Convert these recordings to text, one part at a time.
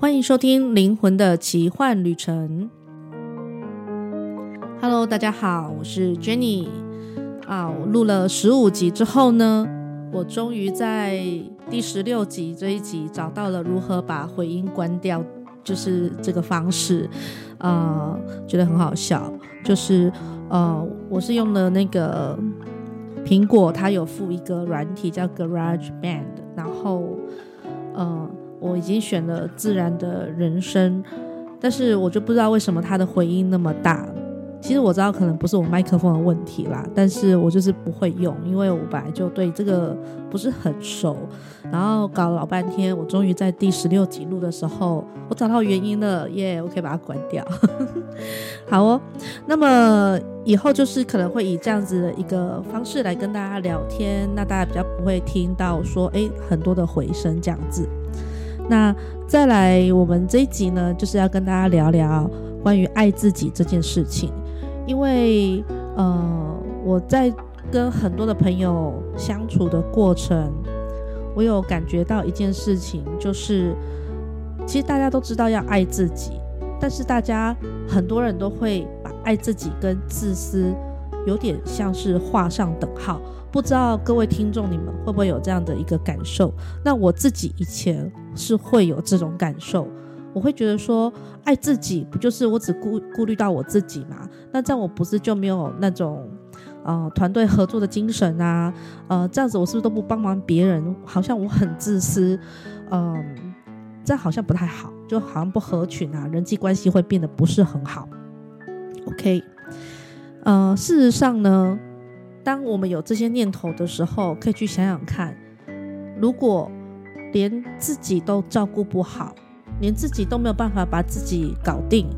欢迎收听《灵魂的奇幻旅程》。Hello，大家好，我是 Jenny。啊，我录了十五集之后呢，我终于在第十六集这一集找到了如何把回音关掉，就是这个方式。啊、觉得很好笑，就是呃，我是用的那个苹果，它有附一个软体叫 Garage Band，然后呃。我已经选了自然的人声，但是我就不知道为什么它的回音那么大。其实我知道可能不是我麦克风的问题啦，但是我就是不会用，因为我本来就对这个不是很熟。然后搞了老半天，我终于在第十六集录的时候，我找到原因了，耶！我可以把它关掉。好哦，那么以后就是可能会以这样子的一个方式来跟大家聊天，那大家比较不会听到说，诶，很多的回声这样子。那再来，我们这一集呢，就是要跟大家聊聊关于爱自己这件事情。因为，呃，我在跟很多的朋友相处的过程，我有感觉到一件事情，就是其实大家都知道要爱自己，但是大家很多人都会把爱自己跟自私有点像是画上等号。不知道各位听众，你们会不会有这样的一个感受？那我自己以前是会有这种感受，我会觉得说，爱自己不就是我只顾顾虑到我自己吗？那这样我不是就没有那种呃团队合作的精神啊？呃，这样子我是不是都不帮忙别人？好像我很自私，嗯、这样好像不太好，就好像不合群啊，人际关系会变得不是很好。OK，呃，事实上呢。当我们有这些念头的时候，可以去想想看，如果连自己都照顾不好，连自己都没有办法把自己搞定，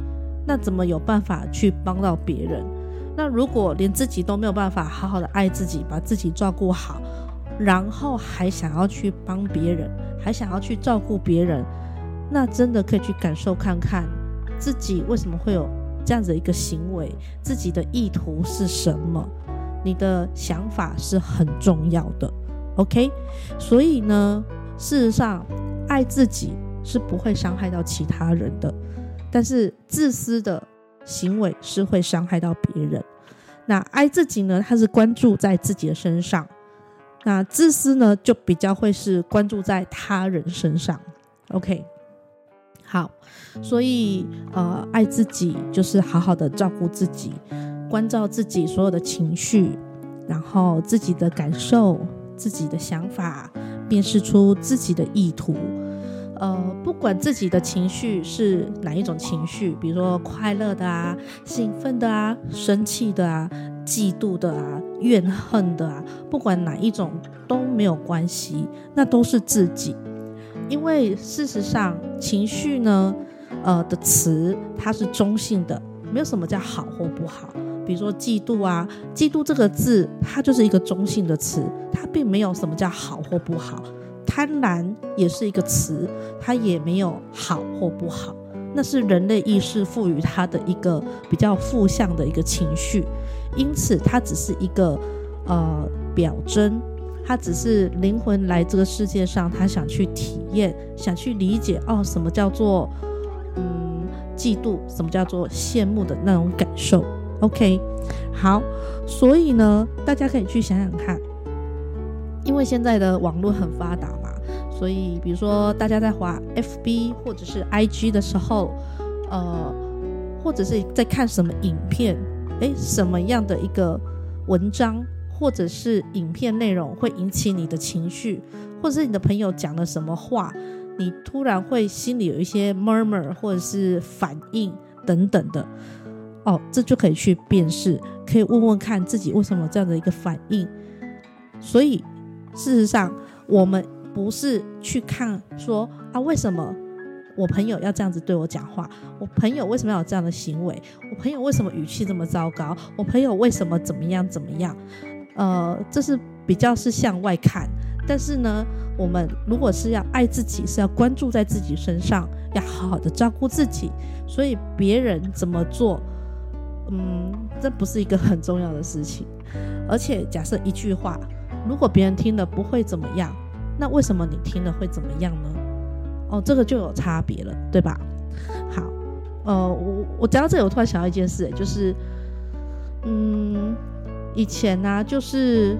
那怎么有办法去帮到别人？那如果连自己都没有办法好好的爱自己，把自己照顾好，然后还想要去帮别人，还想要去照顾别人，那真的可以去感受看看自己为什么会有这样子一个行为，自己的意图是什么？你的想法是很重要的，OK？所以呢，事实上，爱自己是不会伤害到其他人的，但是自私的行为是会伤害到别人。那爱自己呢，它是关注在自己的身上；那自私呢，就比较会是关注在他人身上，OK？好，所以呃，爱自己就是好好的照顾自己。关照自己所有的情绪，然后自己的感受、自己的想法，辨识出自己的意图。呃，不管自己的情绪是哪一种情绪，比如说快乐的啊、兴奋的啊、生气的啊、嫉妒的啊、怨恨的啊，不管哪一种都没有关系，那都是自己。因为事实上，情绪呢，呃的词它是中性的，没有什么叫好或不好。比如说嫉妒啊，嫉妒这个字，它就是一个中性的词，它并没有什么叫好或不好。贪婪也是一个词，它也没有好或不好，那是人类意识赋予它的一个比较负向的一个情绪，因此它只是一个呃表征，他只是灵魂来这个世界上，他想去体验，想去理解哦，什么叫做嗯嫉妒，什么叫做羡慕的那种感受。OK，好，所以呢，大家可以去想想看，因为现在的网络很发达嘛，所以比如说大家在滑 FB 或者是 IG 的时候，呃，或者是在看什么影片，诶，什么样的一个文章或者是影片内容会引起你的情绪，或者是你的朋友讲了什么话，你突然会心里有一些 murmur 或者是反应等等的。哦，这就可以去辨识，可以问问看自己为什么这样的一个反应。所以，事实上，我们不是去看说啊，为什么我朋友要这样子对我讲话？我朋友为什么要有这样的行为？我朋友为什么语气这么糟糕？我朋友为什么怎么样怎么样？呃，这是比较是向外看。但是呢，我们如果是要爱自己，是要关注在自己身上，要好好的照顾自己。所以别人怎么做？嗯，这不是一个很重要的事情。而且，假设一句话，如果别人听了不会怎么样，那为什么你听了会怎么样呢哦，这个就有差别了，对吧？好，呃，我我讲到这里，我突然想到一件事，就是，嗯，以前呢、就是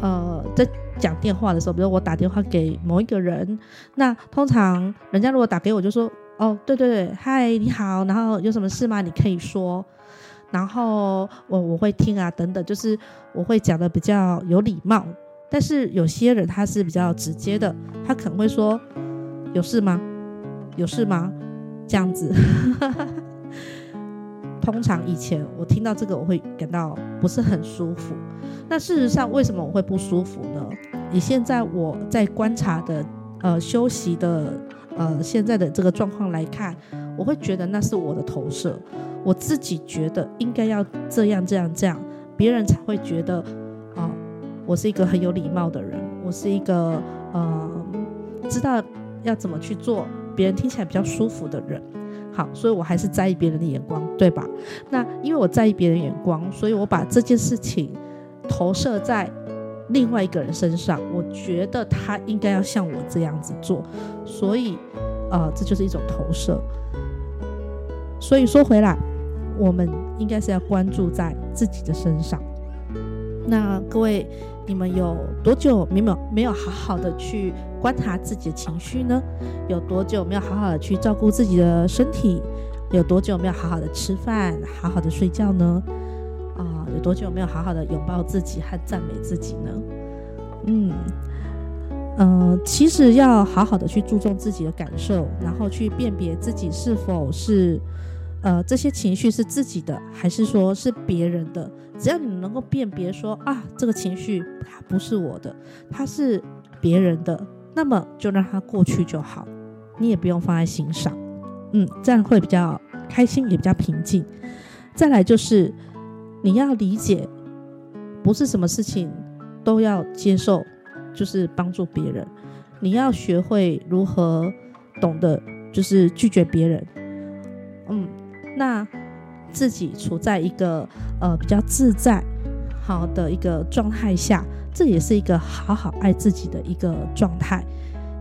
呃，在讲电话的时候，比如我打电话给某一个人，那通常人家如果打给我，就说，哦，对对对，嗨，你好，然后有什么事吗？你可以说，然后我我会听啊，等等，就是我会讲的比较有礼貌。但是有些人他是比较直接的，他可能会说：“有事吗？有事吗？”这样子。通常以前我听到这个，我会感到不是很舒服。那事实上，为什么我会不舒服呢？以现在我在观察的呃休息的呃现在的这个状况来看，我会觉得那是我的投射。我自己觉得应该要这样这样这样，别人才会觉得啊。我是一个很有礼貌的人，我是一个呃知道要怎么去做，别人听起来比较舒服的人。好，所以我还是在意别人的眼光，对吧？那因为我在意别人眼光，所以我把这件事情投射在另外一个人身上。我觉得他应该要像我这样子做，所以呃，这就是一种投射。所以说回来，我们应该是要关注在自己的身上。那各位。你们有多久没有没有好好的去观察自己的情绪呢？有多久没有好好的去照顾自己的身体？有多久没有好好的吃饭、好好的睡觉呢？啊，有多久没有好好的拥抱自己和赞美自己呢？嗯嗯、呃，其实要好好的去注重自己的感受，然后去辨别自己是否是。呃，这些情绪是自己的，还是说是别人的？只要你能够辨别说啊，这个情绪它不是我的，它是别人的，那么就让它过去就好，你也不用放在心上，嗯，这样会比较开心，也比较平静。再来就是你要理解，不是什么事情都要接受，就是帮助别人，你要学会如何懂得，就是拒绝别人，那自己处在一个呃比较自在好的一个状态下，这也是一个好好爱自己的一个状态。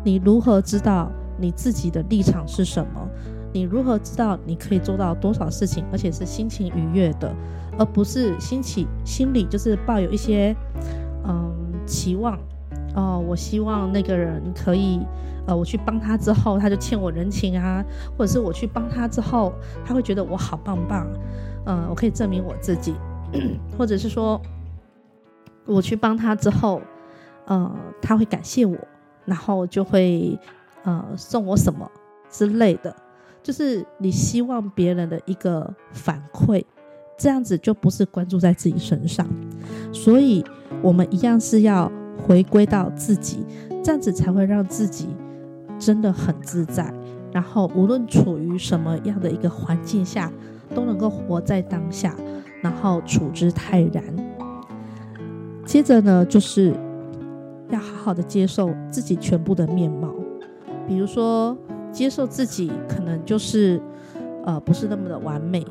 你如何知道你自己的立场是什么？你如何知道你可以做到多少事情，而且是心情愉悦的，而不是心情心里就是抱有一些嗯期望哦，我希望那个人可以。呃，我去帮他之后，他就欠我人情啊，或者是我去帮他之后，他会觉得我好棒棒，嗯、呃，我可以证明我自己，或者是说，我去帮他之后，呃，他会感谢我，然后就会呃送我什么之类的，就是你希望别人的一个反馈，这样子就不是关注在自己身上，所以我们一样是要回归到自己，这样子才会让自己。真的很自在，然后无论处于什么样的一个环境下，都能够活在当下，然后处之泰然。接着呢，就是要好好的接受自己全部的面貌，比如说接受自己可能就是呃不是那么的完美，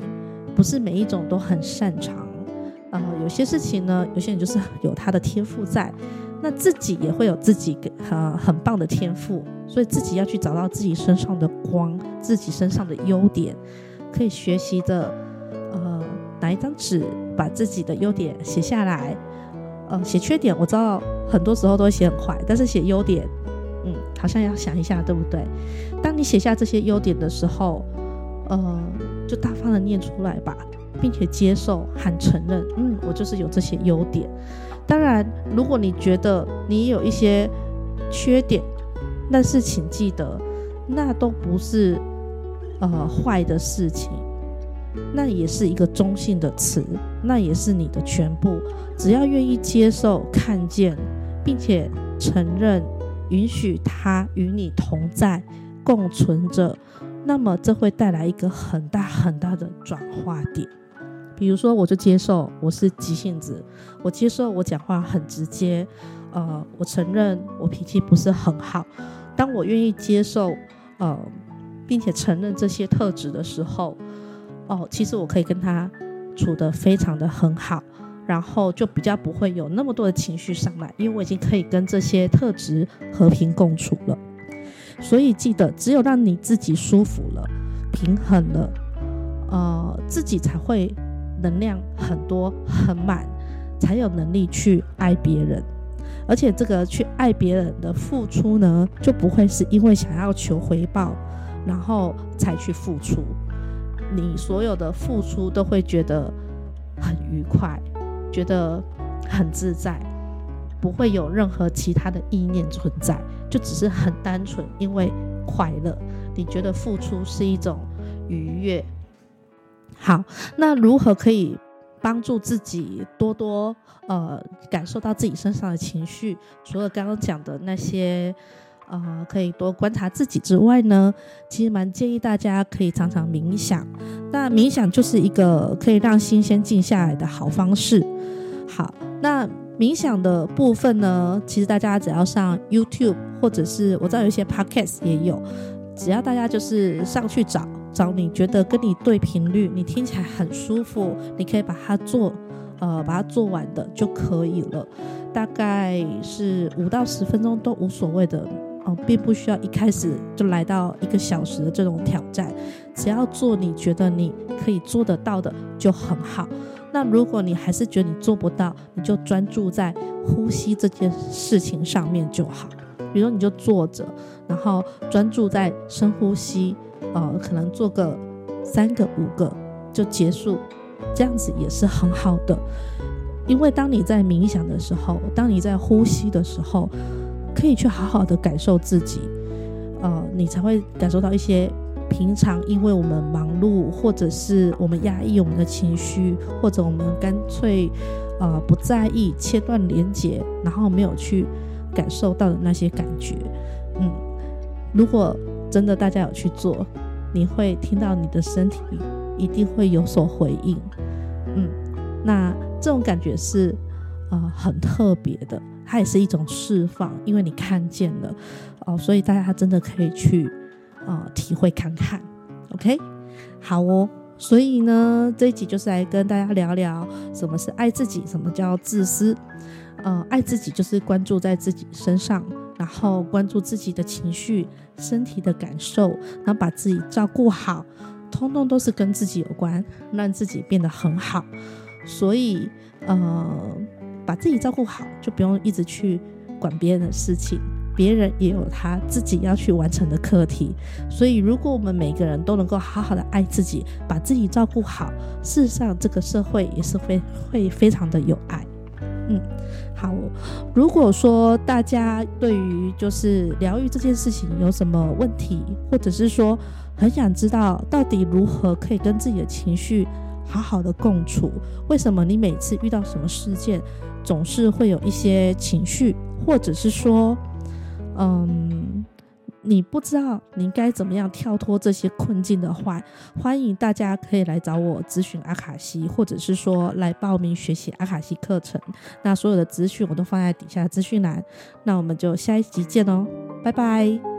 不是每一种都很擅长，呃有些事情呢，有些人就是有他的天赋在。那自己也会有自己很很棒的天赋，所以自己要去找到自己身上的光，自己身上的优点，可以学习的。呃，拿一张纸，把自己的优点写下来。呃，写缺点，我知道很多时候都会写很坏，但是写优点，嗯，好像要想一下，对不对？当你写下这些优点的时候，呃，就大方的念出来吧，并且接受和承认，嗯，我就是有这些优点。当然，如果你觉得你有一些缺点，但是请记得，那都不是呃坏的事情，那也是一个中性的词，那也是你的全部。只要愿意接受、看见，并且承认、允许它与你同在、共存着，那么这会带来一个很大很大的转化点。比如说，我就接受我是急性子，我接受我讲话很直接，呃，我承认我脾气不是很好。当我愿意接受，呃，并且承认这些特质的时候，哦，其实我可以跟他处得非常的很好，然后就比较不会有那么多的情绪上来，因为我已经可以跟这些特质和平共处了。所以记得，只有让你自己舒服了、平衡了，呃，自己才会能量很多、很满，才有能力去爱别人。而且，这个去爱别人的付出呢，就不会是因为想要求回报，然后才去付出。你所有的付出都会觉得很愉快，觉得很自在。不会有任何其他的意念存在，就只是很单纯，因为快乐。你觉得付出是一种愉悦。好，那如何可以帮助自己多多呃感受到自己身上的情绪？除了刚刚讲的那些呃，可以多观察自己之外呢，其实蛮建议大家可以常常冥想。那冥想就是一个可以让心先静下来的好方式。好，那。冥想的部分呢，其实大家只要上 YouTube，或者是我知道有一些 Podcast 也有，只要大家就是上去找找你觉得跟你对频率，你听起来很舒服，你可以把它做，呃，把它做完的就可以了。大概是五到十分钟都无所谓的，哦、并不需要一开始就来到一个小时的这种挑战，只要做你觉得你可以做得到的就很好。那如果你还是觉得你做不到，你就专注在呼吸这件事情上面就好。比如说，你就坐着，然后专注在深呼吸，呃，可能做个三个、五个就结束，这样子也是很好的。因为当你在冥想的时候，当你在呼吸的时候，可以去好好的感受自己，呃，你才会感受到一些。平常因为我们忙碌，或者是我们压抑我们的情绪，或者我们干脆呃不在意，切断连接，然后没有去感受到的那些感觉，嗯，如果真的大家有去做，你会听到你的身体一定会有所回应，嗯，那这种感觉是呃很特别的，它也是一种释放，因为你看见了哦，所以大家真的可以去。呃，体会看看，OK，好哦。所以呢，这一集就是来跟大家聊聊什么是爱自己，什么叫自私。呃，爱自己就是关注在自己身上，然后关注自己的情绪、身体的感受，然后把自己照顾好，通通都是跟自己有关，让自己变得很好。所以，呃，把自己照顾好，就不用一直去管别人的事情。别人也有他自己要去完成的课题，所以如果我们每个人都能够好好的爱自己，把自己照顾好，事实上这个社会也是会会非常的有爱。嗯，好。如果说大家对于就是疗愈这件事情有什么问题，或者是说很想知道到底如何可以跟自己的情绪好好的共处，为什么你每次遇到什么事件总是会有一些情绪，或者是说，嗯，你不知道你该怎么样跳脱这些困境的话，欢迎大家可以来找我咨询阿卡西，或者是说来报名学习阿卡西课程。那所有的资讯我都放在底下资讯栏。那我们就下一集见哦，拜拜。